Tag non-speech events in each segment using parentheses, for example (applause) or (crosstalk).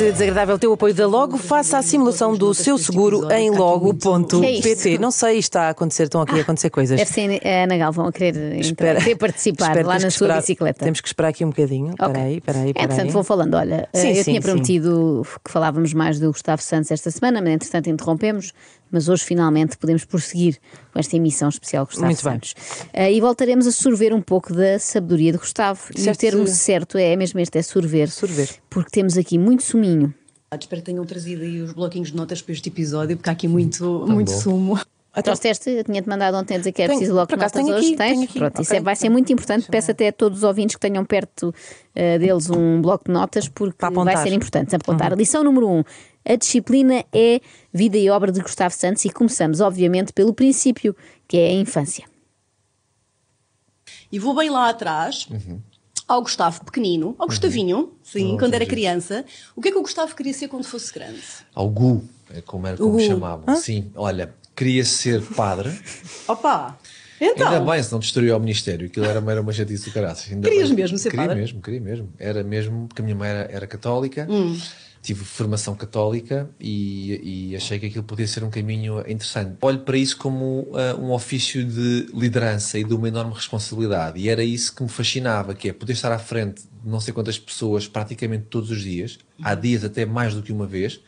Extremamente desagradável ter o apoio da Logo. Faça a simulação do seu seguro em logo.pt. Não sei, está a acontecer, estão aqui a acontecer coisas. Deve ser a Ana Galvão a querer, entrar, querer participar espera, lá na sua esperar- bicicleta. Temos que esperar aqui um bocadinho. Espera Ok. aí, espera aí, É, espera portanto, vou falando. Olha, Sim, eh, eu sim, tinha sim. prometido que falávamos mais do Gustavo Santos esta semana, mas entretanto interrompemos. Mas hoje finalmente podemos prosseguir com esta emissão especial Gustavo Muito bem. Santos. Eh, e voltaremos a sorver um pouco da sabedoria de Gustavo. E o termo certo é mesmo este: é sorver. Sorver. Porque temos aqui muito suminho. Espero que tenham trazido aí os bloquinhos de notas para este episódio, porque há aqui muito, muito sumo. Trouxeste, eu tinha-te mandado ontem dizer que é preciso logo notas tenho hoje. aqui, Tens? tenho aqui. Pronto, isso Ok, é- vai ser muito importante. Peço até a todos os ouvintes que tenham perto eh, deles um bloco de notas, porque vai. Uhum. ser importante apontar. Lição número um. A disciplina é vida e obra de Gustavo Santos e começamos, obviamente, pelo princípio, que é a infância. E vou bem lá atrás, ao Gustavo pequenino, ao Gustavinho, sim, quando era criança. O que é que o Gustavo queria ser quando fosse grande? Ao Gu, é como era como chamavam. Sim, olha, queria ser padre. Opa! Então, Ainda bem, se não destruiu o Ministério. Aquilo era, era uma chatice do caraças. Ainda Querias bem. mesmo ser queria padre? mesmo, queria mesmo. Era mesmo, porque a minha mãe era, era católica, Hum. Tive formação católica e, e achei que aquilo podia ser um caminho interessante. Olho para isso como ah, um ofício de liderança e de uma enorme responsabilidade. E era isso que me fascinava, que é poder estar à frente de não sei quantas pessoas praticamente todos os dias, há dias até mais do que uma vez,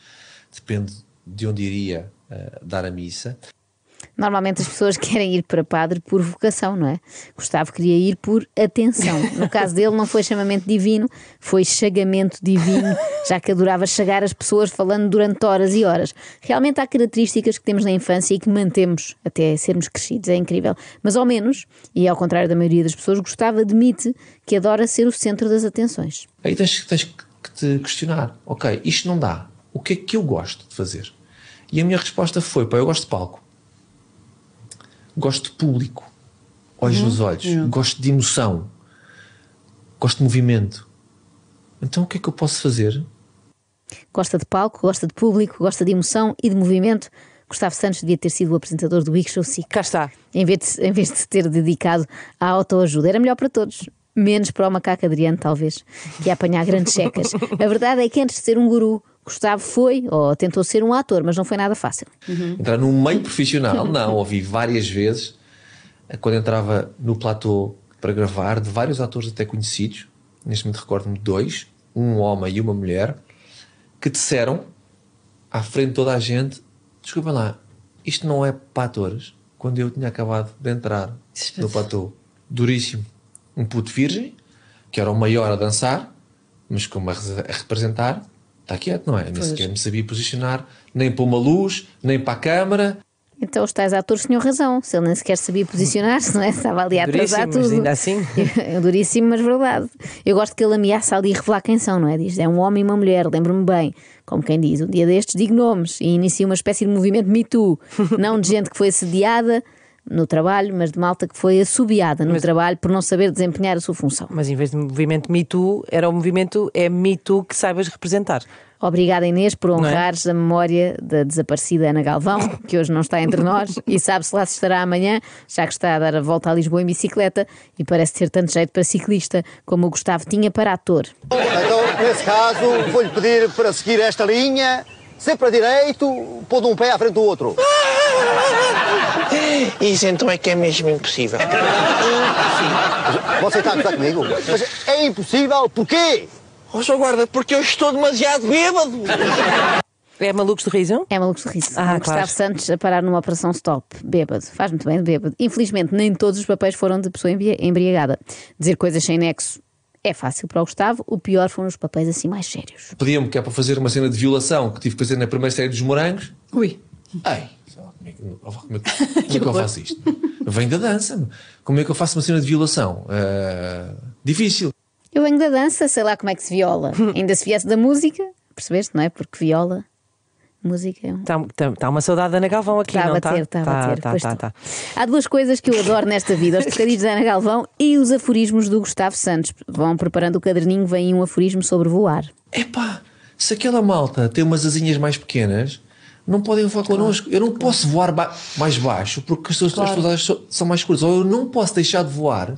depende de onde iria ah, dar a missa. Normalmente as pessoas (laughs) querem ir para padre por vocação, não é? Gustavo queria ir por atenção. No caso dele, não foi chamamento divino, foi chagamento divino, já que adorava chagar as pessoas falando durante horas e horas. Realmente há características que temos na infância e que mantemos até sermos crescidos, é incrível. Mas ao menos, e ao contrário da maioria das pessoas, Gustavo admite que adora ser o centro das atenções. Aí tens, tens que te questionar: ok, isto não dá, o que é que eu gosto de fazer? E a minha resposta foi: pá, eu gosto de palco, gosto de público, olhos nos olhos, gosto de emoção, gosto de movimento. Então o que é que eu posso fazer? Gosta de palco, gosta de público, gosta de emoção e de movimento. Gustavo Santos devia ter sido o apresentador do Big Show SIC. Cá está. em vez, de, em vez de se ter dedicado à autoajuda. Era melhor para todos. Menos para o macaco Adriano, talvez, que ia apanhar grandes (laughs) secas. A verdade é que antes de ser um guru, Gustavo foi, ou tentou ser um ator, mas não foi nada fácil. Entrar num meio profissional, (laughs) não, ouvi várias vezes, quando entrava no platô para gravar, de vários atores até conhecidos, neste momento recordo-me de dois, um homem e uma mulher, que disseram, à frente de toda a gente, desculpem lá, isto não é para atores, quando eu tinha acabado de entrar no platô. Duríssimo. Um puto virgem, que era o maior a dançar, mas como a representar, está quieto, não é? Nem sequer me sabia posicionar, nem para uma luz, nem para a câmara. Então os tais atores tinham razão. Se ele nem sequer sabia posicionar-se, não é? Estava ali a atrasar Duríssimo, mas tudo. ainda assim. (laughs) Duríssimo, mas verdade. Eu gosto que ele ameaça ali revelar quem são, não é? Diz, é um homem e uma mulher, lembro-me bem. Como quem diz, um dia destes digo nomes e inicia uma espécie de movimento Me Too. Não de gente que foi assediada no trabalho, mas de malta que foi assobiada no trabalho por não saber desempenhar a sua função. Mas em vez de movimento Me Too, era o movimento é Me Too que saibas representar. Obrigada, Inês, por é? honrares a memória da desaparecida Ana Galvão, (laughs) que hoje não está entre nós, e sabe-se lá se estará amanhã, já que está a dar a volta a Lisboa em bicicleta e parece ter tanto jeito para ciclista como o Gustavo tinha para ator. Então, nesse caso, vou-lhe pedir para seguir esta linha, sempre a direito, pondo um pé à frente do outro. (laughs) Isso então é que é mesmo impossível. Você está a gostar comigo? Mas é impossível, porquê? Ó, Sr. Guarda, porque eu estou demasiado bêbado. É malucos de riso? É maluco de riso. Ah, Gustavo claro. Santos a parar numa operação stop, bêbado. Faz muito bem de bêbado. Infelizmente, nem todos os papéis foram de pessoa embri- embriagada. Dizer coisas sem nexo é fácil para o Gustavo, o pior foram os papéis assim mais sérios. Pediam-me que é para fazer uma cena de violação que tive que fazer na primeira série dos morangos. ui. Ei, como é que, (laughs) como é que- como é que eu faço isto? Venho da dança. Como é que eu faço uma cena de violação? Ah, difícil. Eu venho da dança, sei lá como é que se viola. (laughs) Ainda se viesse da música, percebeste, não é? Porque viola, música é. Está tá, tá uma saudade da Ana Galvão aqui, Está a não está? bater, está a bater. Tá, pois tá, está. tá. Há duas coisas que eu adoro nesta vida: os trocadilhos da Ana Galvão e os aforismos do Gustavo Santos. Vão preparando o caderninho, vem um aforismo sobre voar. Epá, Se aquela malta tem umas asinhas mais pequenas, não podem voar connosco. Eu não posso voar ba- mais baixo porque as suas, so- são mais curtas. Ou eu não posso deixar de voar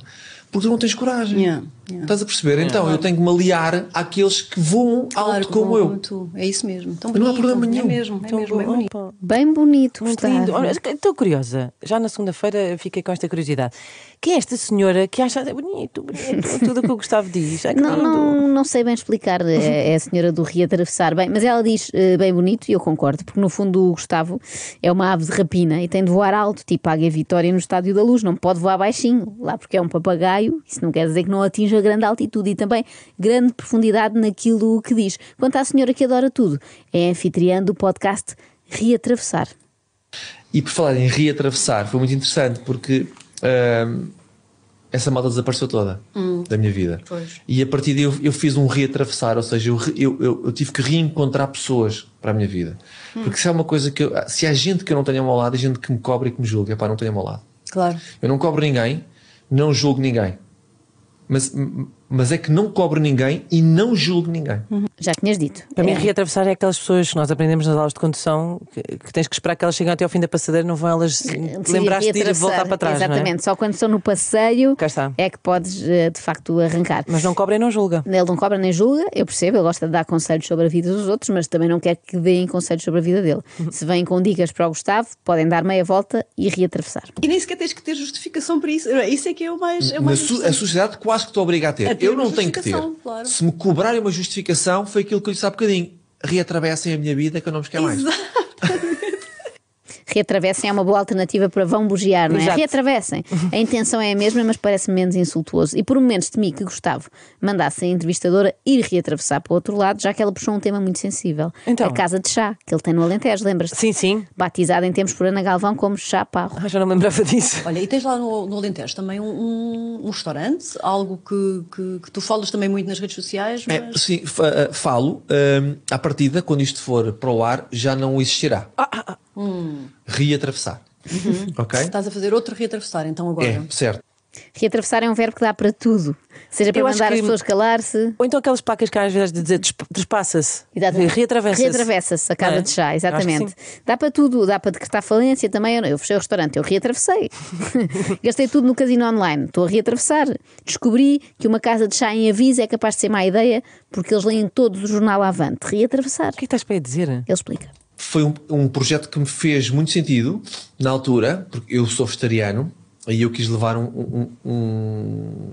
porque tu não tens coragem. Yeah, yeah. Estás a perceber? Então eu tenho que me aliar àqueles que voam Claro, alto como como, eu. como tu. É isso mesmo. Tão Não há bonito. problema nenhum. É mesmo, é mesmo, é bonito. Bem bonito, Muito Gustavo. lindo. Olha, estou curiosa. Já na segunda-feira fiquei com esta curiosidade. Quem é esta senhora que acha bonito, bonito, (laughs) tudo o que o Gustavo diz? Que Não, não, não sei bem explicar, é, é a senhora do reatravessar bem, mas ela diz eh, bem bonito e eu concordo, porque no fundo o Gustavo é uma ave de rapina e tem de voar alto, tipo a Águia Vitória no Estádio da Luz, não pode voar baixinho, lá porque é um papagaio, isso não quer dizer que não atinja grande altitude e também grande profundidade naquilo que diz. Quanto à senhora que adora tudo, é anfitriã do podcast Reatravessar. E por falar em reatravessar, foi muito interessante porque essa malta desapareceu toda da minha vida. E a partir daí eu, eu fiz um reatravessar, ou seja, eu, eu, eu- eu tive que reencontrar pessoas para a minha vida. Porque se há uma coisa que eu, se há gente que eu não tenho ao meu lado, há gente que me cobra e que me julga, é pá, não tenho ao meu lado. Claro. Eu não cobro ninguém, não julgo ninguém. Mas, mas é que não cobro ninguém e não julgo ninguém. Já tinhas dito. Para mim, É. reatravessar é aquelas pessoas que nós aprendemos nas aulas de condução que, que tens que esperar que elas cheguem até ao fim da passadeira, não vão elas lembrar-se de ir e voltar para trás. não é? Exatamente, só quando estão no passeio é que podes eh, de facto arrancar. Mas não cobra e não julga. Ele não cobra nem julga, eu percebo, ele gosta de dar conselhos sobre a vida dos outros, mas também não quer que deem conselhos sobre a vida dele. Se vêm com dicas para o Gustavo, podem dar meia volta e reatravessar. E nem sequer tens que ter justificação para isso. Isso é que é o mais. É o mais a sociedade quase que te obriga a ter. A ter eu não tenho que ter. claro. Se me cobrarem uma justificação, foi aquilo que eu disse há bocadinho. Reatravessem a minha vida que eu não vos quero mais. Reatravessem é uma boa alternativa para vão bugiar, não é? Exato. Reatravessem. A intenção é a mesma, mas parece menos insultuoso. E por momentos temi que Gustavo mandasse a entrevistadora ir reatravessar para o outro lado, já que ela puxou um tema muito sensível. Então? A casa de chá, que ele tem no Alentejo, lembras-te? Sim, sim. Batizada em tempos por Ana Galvão como Chá Parro. Ah, já não me lembrava disso. Olha, e tens lá no, no Alentejo também um, um- um restaurante, algo que, que, que tu falas também muito nas redes sociais, mas... É, sim, eh, falo. hum, à partida, quando isto for para o ar, já não existirá. Reatravessar. Ok? Estás a fazer outro reatravessar, então agora. É, certo. Reatravessar é um verbo que dá para tudo. Seja para Eu mandar que- as pessoas calar-se. Ou então aquelas placas que há às vezes de dizer desp- trespassa-se. Exatamente. Reatravessa-se. Reatravessa-se a casa Não é? de chá, exatamente. Dá para tudo, dá para decretar falência também. Eu, fechei o restaurante, eu reatravessei. (laughs) Gastei tudo no casino online, estou a reatravessar. Descobri que uma casa de chá em aviso é capaz de ser má ideia porque eles leem todos o jornal Avante. Reatravessar. O que é que estás para aí dizer? Ele explica. Foi um, um projeto que me fez muito sentido na altura, porque eu sou vegetariano e eu quis levar um. um, um-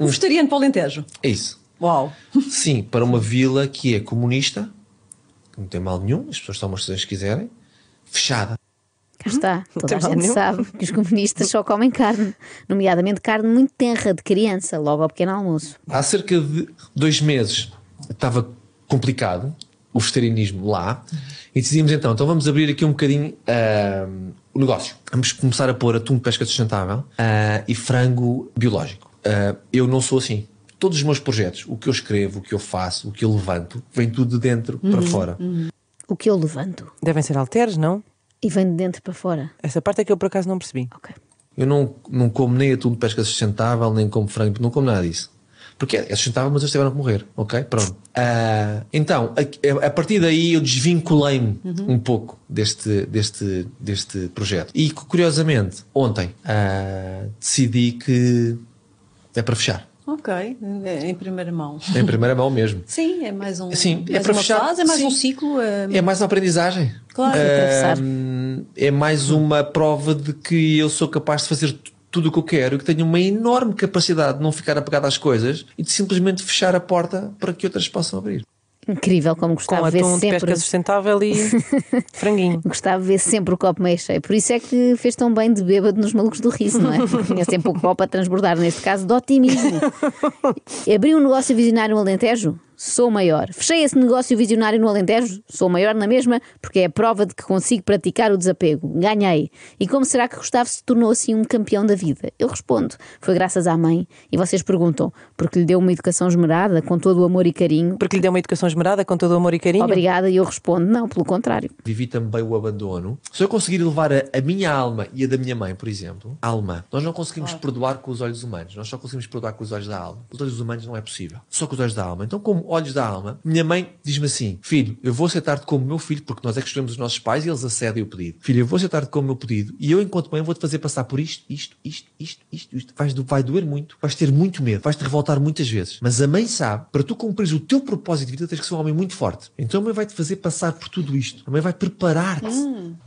Um vegetariano para o Alentejo. é isso. Uau! (laughs) Sim, para uma vila que é comunista, que não tem mal nenhum, as pessoas tomam as decisões que quiserem, fechada. Cá está. Toda tem a gente nenhum. sabe que os comunistas só comem carne, nomeadamente carne muito tenra de criança, logo ao pequeno almoço. Há cerca de dois meses estava complicado o vegetarianismo lá e decidimos então, então vamos abrir aqui um bocadinho ah, o negócio. Vamos começar a pôr atum de pesca sustentável ah, e frango biológico. Ah, eu não sou assim. Todos os meus projetos, o que eu escrevo, o que eu faço, o que eu levanto, vem tudo de dentro para fora. O que eu levanto Devem ser alteres, não? e vem de dentro para fora. Essa parte é que eu por acaso não percebi. Ok. Eu não, não como nem atum de pesca sustentável, nem como frango, não como nada disso. Porque é sustentável, mas eles tiveram que morrer, ok? Pronto. Ah, então, a, a partir daí eu desvinculei-me um pouco deste, deste, deste projeto. E curiosamente, ontem ah, decidi que é para fechar. Ok, é em primeira mão. Em primeira mão mesmo. (laughs) Sim, é mais um. Sim, é mais para uma fechar- fase, é mais sim. um ciclo. é- É mais uma aprendizagem. Claro. Ah, é mais uma prova de que eu sou capaz de fazer tudo o que eu quero e que tenho uma enorme capacidade de não ficar apegado às coisas e de simplesmente fechar a porta para que outras possam abrir. Incrível como Com Gustavo vê atum de sempre. pesca sustentável e (laughs) franguinho. Gustavo vê sempre o copo meio cheio. Por isso é que fez tão bem de bêbado nos malucos do riso, não é? (laughs) Tinha sempre o copo a transbordar, neste caso, de otimismo. (laughs) Abri um negócio visionário no Alentejo? Sou maior. Fechei esse negócio visionário no Alentejo? Sou maior na mesma, porque é a prova de que consigo praticar o desapego. Ganhei. E como será que Gustavo se tornou assim um campeão da vida? Eu respondo: foi graças à mãe. E vocês perguntam: porque lhe deu uma educação esmerada, com todo o amor e carinho? Porque lhe deu uma educação esmerada com todo o amor e carinho. Obrigada. E eu respondo: não, pelo contrário. Vivi também o abandono. Se eu conseguir levar a, a minha alma e a da minha mãe, por exemplo, alma, nós não conseguimos perdoar com os olhos humanos, nós só conseguimos perdoar com os olhos da alma. Com os olhos humanos não é possível. Só com os olhos da alma. Então, como olhos da alma, minha mãe diz-me assim: Filho, eu vou aceitar-te como meu filho, porque nós é que escolhemos os nossos pais e eles acedem o pedido. Filho, eu vou aceitar-te como meu pedido e eu, enquanto mãe, vou-te fazer passar por isto, isto, isto, isto, isto, isto. Vais, do- vai doer muito, vais ter muito medo, vais te revoltar muitas vezes. Mas a mãe sabe, para tu cumprires o teu propósito de vida, tens que ser um homem muito forte. Então a mãe vai-te fazer passar por tudo isto. A mãe vai preparar-te,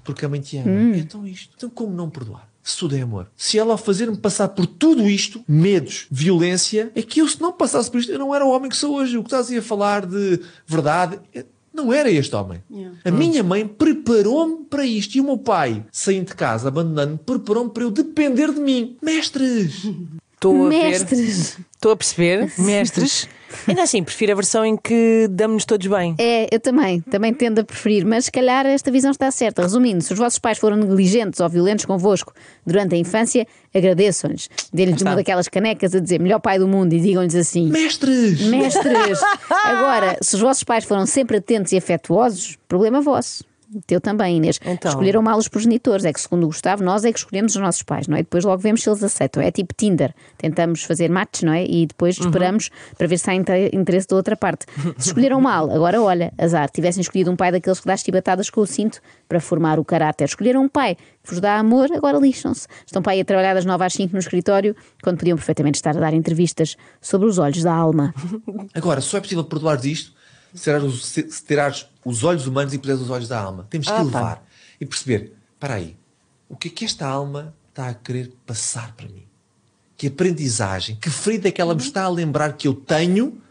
porque a mãe te ama. Então isto. Então como não perdoar? Se tudo é amor. Se ela ao fazer-me passar por tudo isto, medos, violência, é que eu se não passasse por isto, eu não era o homem que sou hoje. O que estás aí a falar de verdade, é- não era este homem. A minha mãe preparou-me para isto. E o meu pai, saindo de casa, abandonando-me, preparou-me para eu depender de mim. Mestres! (laughs) Estou a ver. Mestres! Estou a perceber, mestres. Ainda assim, prefiro a versão em que damos-nos todos bem. É, eu também, também tendo a preferir, mas se calhar esta visão está certa. Resumindo, se os vossos pais foram negligentes ou violentos convosco durante a infância, agradeçam-lhes. Dê-lhes uma daquelas canecas a dizer melhor pai do mundo e digam-lhes assim. Mestres! Mestres! (laughs) Agora, se os vossos pais foram sempre atentos e afetuosos, problema vosso. Teu também, Inês. Então. Escolheram mal os progenitores. É que, segundo o Gustavo, nós é que escolhemos os nossos pais, não é? Depois logo vemos se eles aceitam. É tipo Tinder. Tentamos fazer match, não é? E depois esperamos para ver se há inte- interesse da outra parte. Se escolheram mal, agora olha, azar. Tivessem escolhido um pai daqueles que dá chibatadas com o cinto para formar o caráter. Escolheram um pai que vos dá amor, agora lixam-se. Estão para aí a trabalhar das 9 às 5 no escritório, quando podiam perfeitamente estar a dar entrevistas sobre os olhos da alma. Agora, só é possível perdoar isto se tirares os, se- tirares os olhos humanos e puseres os olhos da alma. Temos que Ah, levar e perceber: para aí, o que é que esta alma está a querer passar para mim? Que aprendizagem, que ferida é que ela me está a lembrar que eu tenho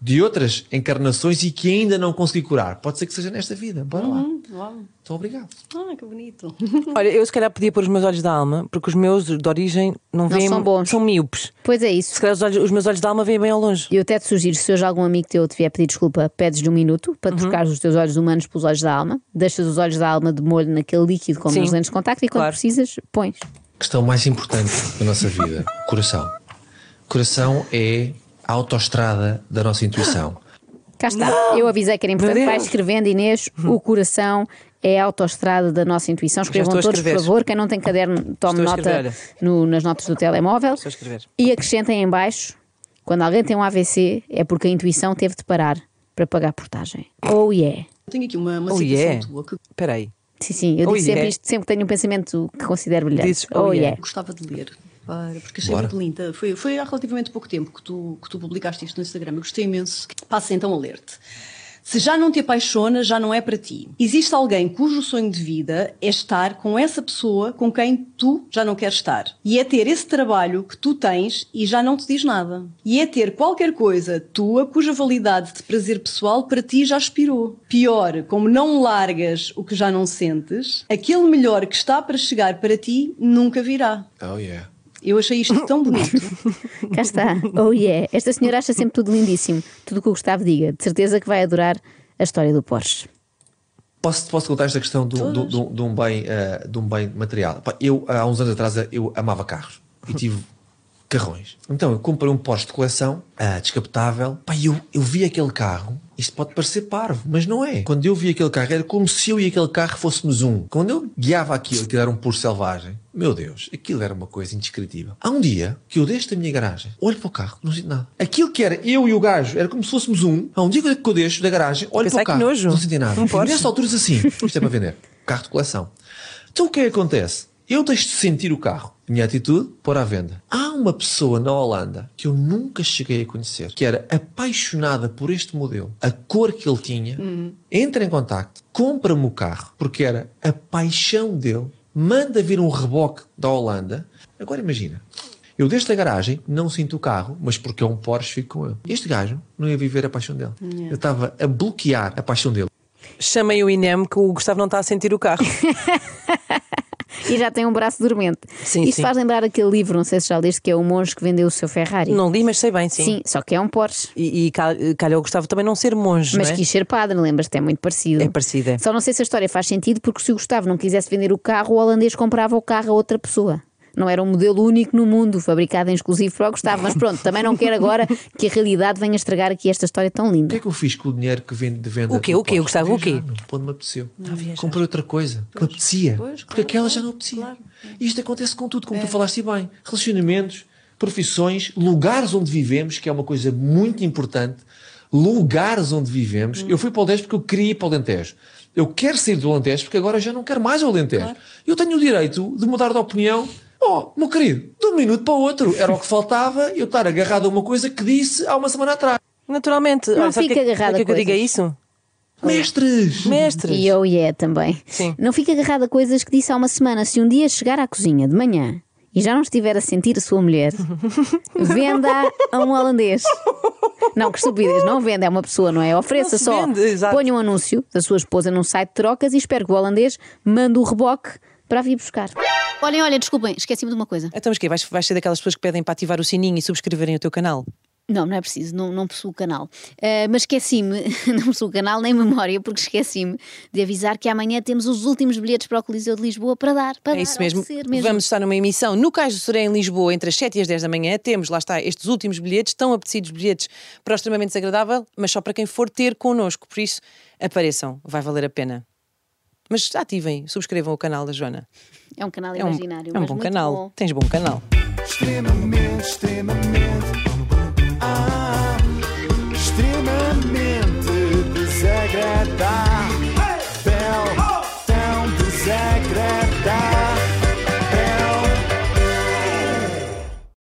de outras encarnações e que ainda não consegui curar? Pode ser que seja nesta vida. Bora lá. Uau. Então, obrigado. Ah, que bonito. (laughs) Olha, eu se calhar podia pôr os meus olhos da alma, porque os meus de origem não, veem. são bons. São míopes. Pois é isso. Se calhar os, olhos- os meus olhos da alma veem bem ao longe. Eu até te sugiro, se hoje algum amigo teu te vier pedir desculpa, pedes-lhe um minuto para Uhum. trocar os teus olhos humanos pelos olhos da alma, deixas os olhos da alma de molho naquele líquido como Sim. nos lentes de contacto e quando Claro. precisas, pões. Questão mais importante da nossa vida: coração. Coração é a autoestrada da nossa intuição. Cá está. Eu avisei que era importante. Vai escrevendo, Inês, o coração é a autoestrada da nossa intuição. Escrevam todos, por favor. Quem não tem caderno, tome nota no- nas notas do telemóvel. Estou a escrever. E acrescentem em baixo, quando alguém tem um AVC, é porque a intuição teve de parar para pagar a portagem. Oh yeah. Tenho aqui uma, uma Oh, citação yeah. tua que Espera aí. Sim, sim, eu Oh, digo sempre yeah. isto, sempre que tenho um pensamento que considero brilhante. Dizes, oh, yeah. gostava de ler. Para, porque achei Bora. muito linda. Foi, foi há relativamente pouco tempo que tu, que tu publicaste isto no Instagram. Eu gostei imenso. Passa então a ler-te. Se já não te apaixona, já não é para ti. Existe alguém cujo sonho de vida é estar com essa pessoa com quem tu já não queres estar. E é ter esse trabalho que tu tens e já não te diz nada. E é ter qualquer coisa tua cuja validade de prazer pessoal para ti já expirou. Pior, como não largas o que já não sentes, aquele melhor que está para chegar para ti nunca virá. Oh yeah. Eu achei isto (laughs) tão bonito. Cá está. Oh yeah. Esta senhora acha sempre tudo lindíssimo. Tudo o que o Gustavo diga. De certeza que vai adorar a história do Porsche. Posso, posso contar esta questão do, do, do- de, um bem, eh, de um bem material? Eu, há uns anos atrás, eu amava carros e tive carrões. Então eu comprei um Porsche de coleção, ah, descapotável. Pá, eu, eu vi aquele carro. Isto pode parecer parvo, mas não é. Quando eu vi aquele carro, era como se eu e aquele carro fôssemos um. Quando eu guiava aquilo, que era um Porsche selvagem, meu Deus, aquilo era uma coisa indescritível. Há um dia que eu deixo da minha garagem, olho para o carro, não sinto nada. Aquilo que era eu e o gajo, era como se fôssemos um. Há um dia que eu deixo da garagem, olho para o carro, nojo. não senti nada. Um E nessa altura assim, isto é para vender. Carro de coleção. Então o que é que acontece? Eu deixo de sentir o carro. Minha atitude, pôr à venda. Há uma pessoa na Holanda que eu nunca cheguei a conhecer, que era apaixonada por este modelo, a cor que ele tinha, entra em contacto, compra-me o carro, porque era a paixão dele, manda vir um reboque da Holanda. Agora imagina, eu desde a garagem não sinto o carro, mas porque é um Porsche fico com ele. Este gajo não ia viver a paixão dele. Eu estava a bloquear a paixão dele. Chamem o INEM que o Gustavo não está a sentir o carro. (laughs) E já tem um braço dormente. Sim, Isto sim. faz lembrar aquele livro, não sei se já leste, que é o monge que vendeu o seu Ferrari. não li, mas sei bem, sim. Sim, só que é um Porsche. E, e cal- calhar o Gustavo também não ser monge, Mas não é? quis ser padre, lembras-te? É muito parecido. É parecido, é. Só não sei se a história faz sentido, porque se o Gustavo não quisesse vender o carro, o holandês comprava o carro a outra pessoa. Não era um modelo único no mundo, fabricado em exclusivo para o Gustavo. Mas pronto, também não quero agora que a realidade venha estragar aqui esta história tão O que linda. é que eu fiz com o dinheiro que vende de venda? O quê? O quê? Gustavo? O quê? Quando me apeteceu. Comprei outra coisa que me apetecia. Pois, porque aquela já não apetecia. claro. E isto acontece com tudo, como tu falaste bem. Relacionamentos, profissões, lugares onde vivemos, que é uma coisa muito importante. lugares onde vivemos. Eu fui para o Alentejo porque eu queria ir para o Alentejo. Eu quero sair do Alentejo porque agora já não quero mais o Alentejo. Eu tenho o direito de mudar de opinião. Oh, meu querido, de um minuto para o outro. Era o que faltava eu estar agarrado a uma coisa que disse há uma semana atrás. Naturalmente. Não Olha, sabe fica que- agarrado sabe a que eu diga isso? Mestres! Mestres. E eu e é também. Sim. Não fica agarrado a coisas que disse há uma semana. Se um dia chegar à cozinha de manhã e já não estiver a sentir a sua mulher, (laughs) venda a um holandês. Não, que estupidez, não venda, é uma pessoa, não é? Ofereça Não só. vende. Ponha um anúncio da sua esposa num site de trocas e espero que o holandês mande o reboque para vir buscar. Olhem, olhem, desculpem, esqueci-me de uma coisa. Então, mas quê? Vais, vais ser daquelas pessoas que pedem para ativar o sininho e subscreverem o teu canal? Não, não é preciso, não, não possuo o canal. Ah, mas esqueci-me, (laughs) não possuo o canal nem memória, porque esqueci-me de avisar que amanhã temos os últimos bilhetes para o Coliseu de Lisboa para dar. Para É dar, isso mesmo. mesmo. Vamos estar numa emissão no Cais do Soré, em Lisboa, entre as 7 e as 10 da manhã. Temos, lá está, estes últimos bilhetes, tão apetecidos bilhetes para o extremamente desagradável, mas só para quem for ter connosco. Por isso, apareçam, vai valer a pena. Mas ativem, subscrevam o canal da Joana. É um canal é imaginário. É um, é um bom canal. Bom. Tens bom canal. Extremamente, extremamente. Ah, extremamente desagradável.